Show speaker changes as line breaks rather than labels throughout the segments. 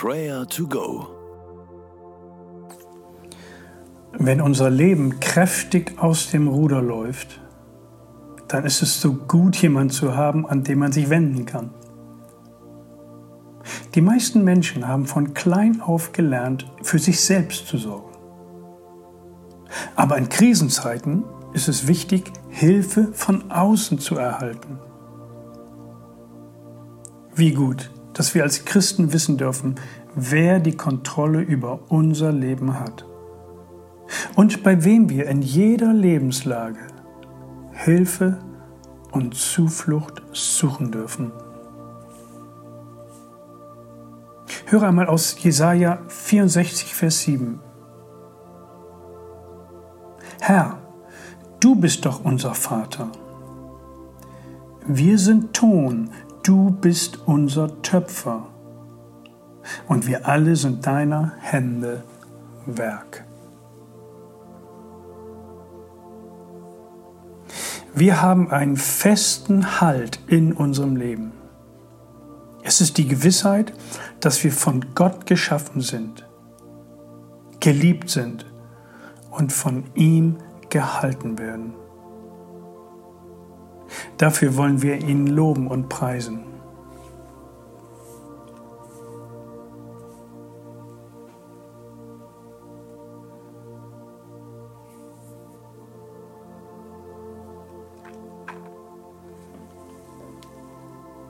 Prayer to Go.
Wenn unser Leben kräftig aus dem Ruder läuft, dann ist es so gut, jemanden zu haben, an den man sich wenden kann. Die meisten Menschen haben von klein auf gelernt, für sich selbst zu sorgen. Aber in Krisenzeiten ist es wichtig, Hilfe von außen zu erhalten. Wie gut, dass wir als Christen wissen dürfen, wer die Kontrolle über unser Leben hat und bei wem wir in jeder Lebenslage Hilfe und Zuflucht suchen dürfen. Höre einmal aus Jesaja 64, Vers 7. Herr, du bist doch unser Vater. Wir sind Ton, du bist unser Töpfer. Und wir alle sind deiner Hände Werk. Wir haben einen festen Halt in unserem Leben. Es ist die Gewissheit, dass wir von Gott geschaffen sind, geliebt sind und von ihm gehalten werden. Dafür wollen wir ihn loben und preisen.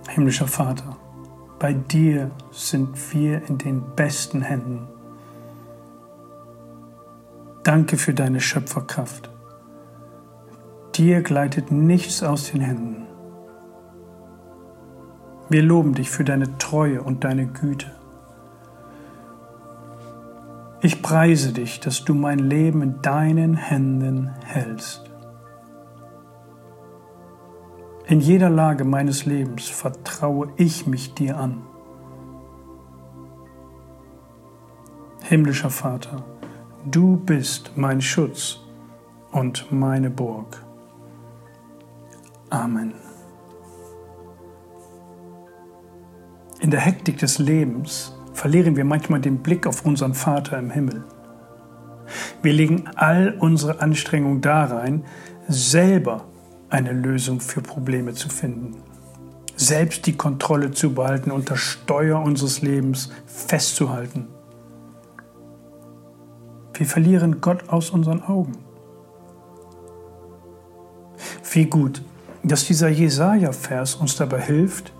Himmlischer Vater, bei dir sind wir in den besten Händen. Danke für deine Schöpferkraft. Dir gleitet nichts aus den Händen. Wir loben dich für deine Treue und deine Güte. Ich preise dich, dass du mein Leben in deinen Händen hältst. In jeder Lage meines Lebens vertraue ich mich dir an. Himmlischer Vater, du bist mein Schutz und meine Burg. Amen. In der Hektik des Lebens verlieren wir manchmal den Blick auf unseren Vater im Himmel. Wir legen all unsere Anstrengungen da rein, selber eine Lösung für Probleme zu finden. Selbst die Kontrolle zu behalten, unter Steuer unseres Lebens festzuhalten. Wir verlieren Gott aus unseren Augen. Wie gut, dass dieser Jesaja-Vers uns dabei hilft,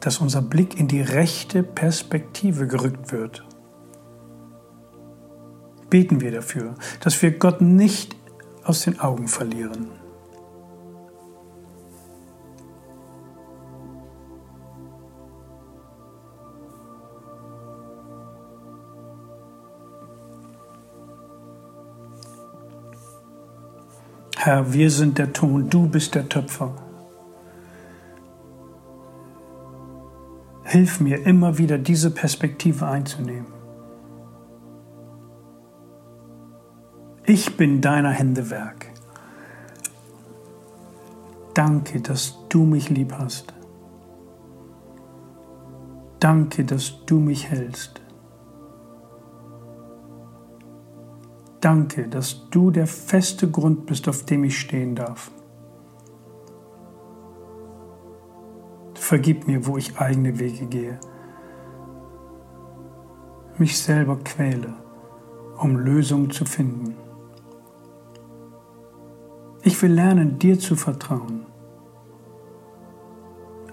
dass unser Blick in die rechte Perspektive gerückt wird. Beten wir dafür, dass wir Gott nicht aus den Augen verlieren. Herr, wir sind der Ton, du bist der Töpfer. Hilf mir immer wieder diese Perspektive einzunehmen. Ich bin deiner Hände Werk. Danke, dass du mich lieb hast. Danke, dass du mich hältst. Danke, dass du der feste Grund bist, auf dem ich stehen darf. Vergib mir, wo ich eigene Wege gehe, mich selber quäle, um Lösungen zu finden. Ich will lernen, dir zu vertrauen,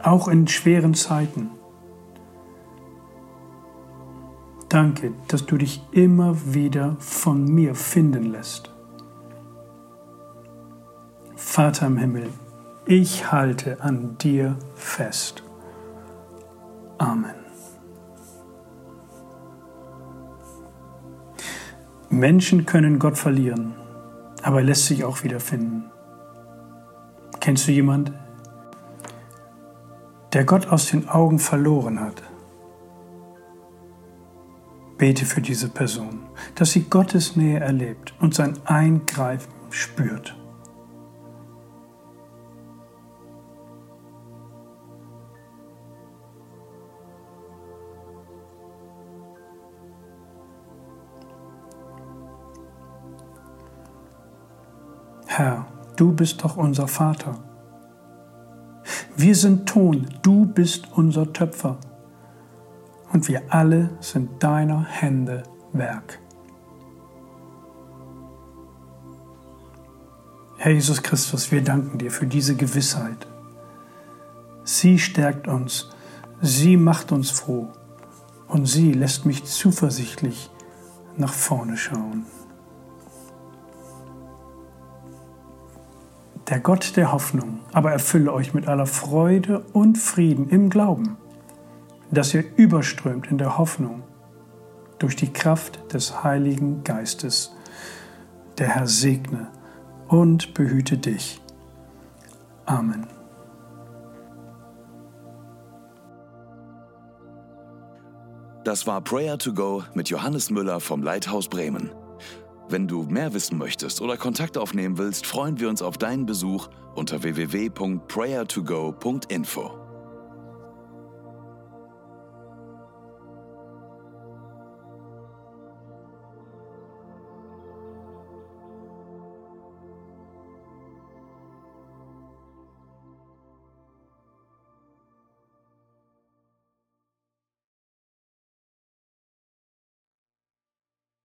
auch in schweren Zeiten. Danke, dass du dich immer wieder von mir finden lässt. Vater im Himmel, ich halte an dir fest. Amen. Menschen können Gott verlieren, aber er lässt sich auch wieder finden. Kennst du jemand, der Gott aus den Augen verloren hat? Bete für diese Person, dass sie Gottes Nähe erlebt und sein Eingreifen spürt. Herr, du bist doch unser Vater. Wir sind Ton, du bist unser Töpfer. Und wir alle sind deiner Hände Werk. Herr Jesus Christus, wir danken dir für diese Gewissheit. Sie stärkt uns, sie macht uns froh und sie lässt mich zuversichtlich nach vorne schauen. Der Gott der Hoffnung aber erfülle euch mit aller Freude und Frieden im Glauben, dass ihr überströmt in der Hoffnung durch die Kraft des Heiligen Geistes. Der Herr segne und behüte dich. Amen.
Das war Prayer to Go mit Johannes Müller vom Leithaus Bremen. Wenn du mehr wissen möchtest oder Kontakt aufnehmen willst, freuen wir uns auf deinen Besuch unter www.prayertogo.info.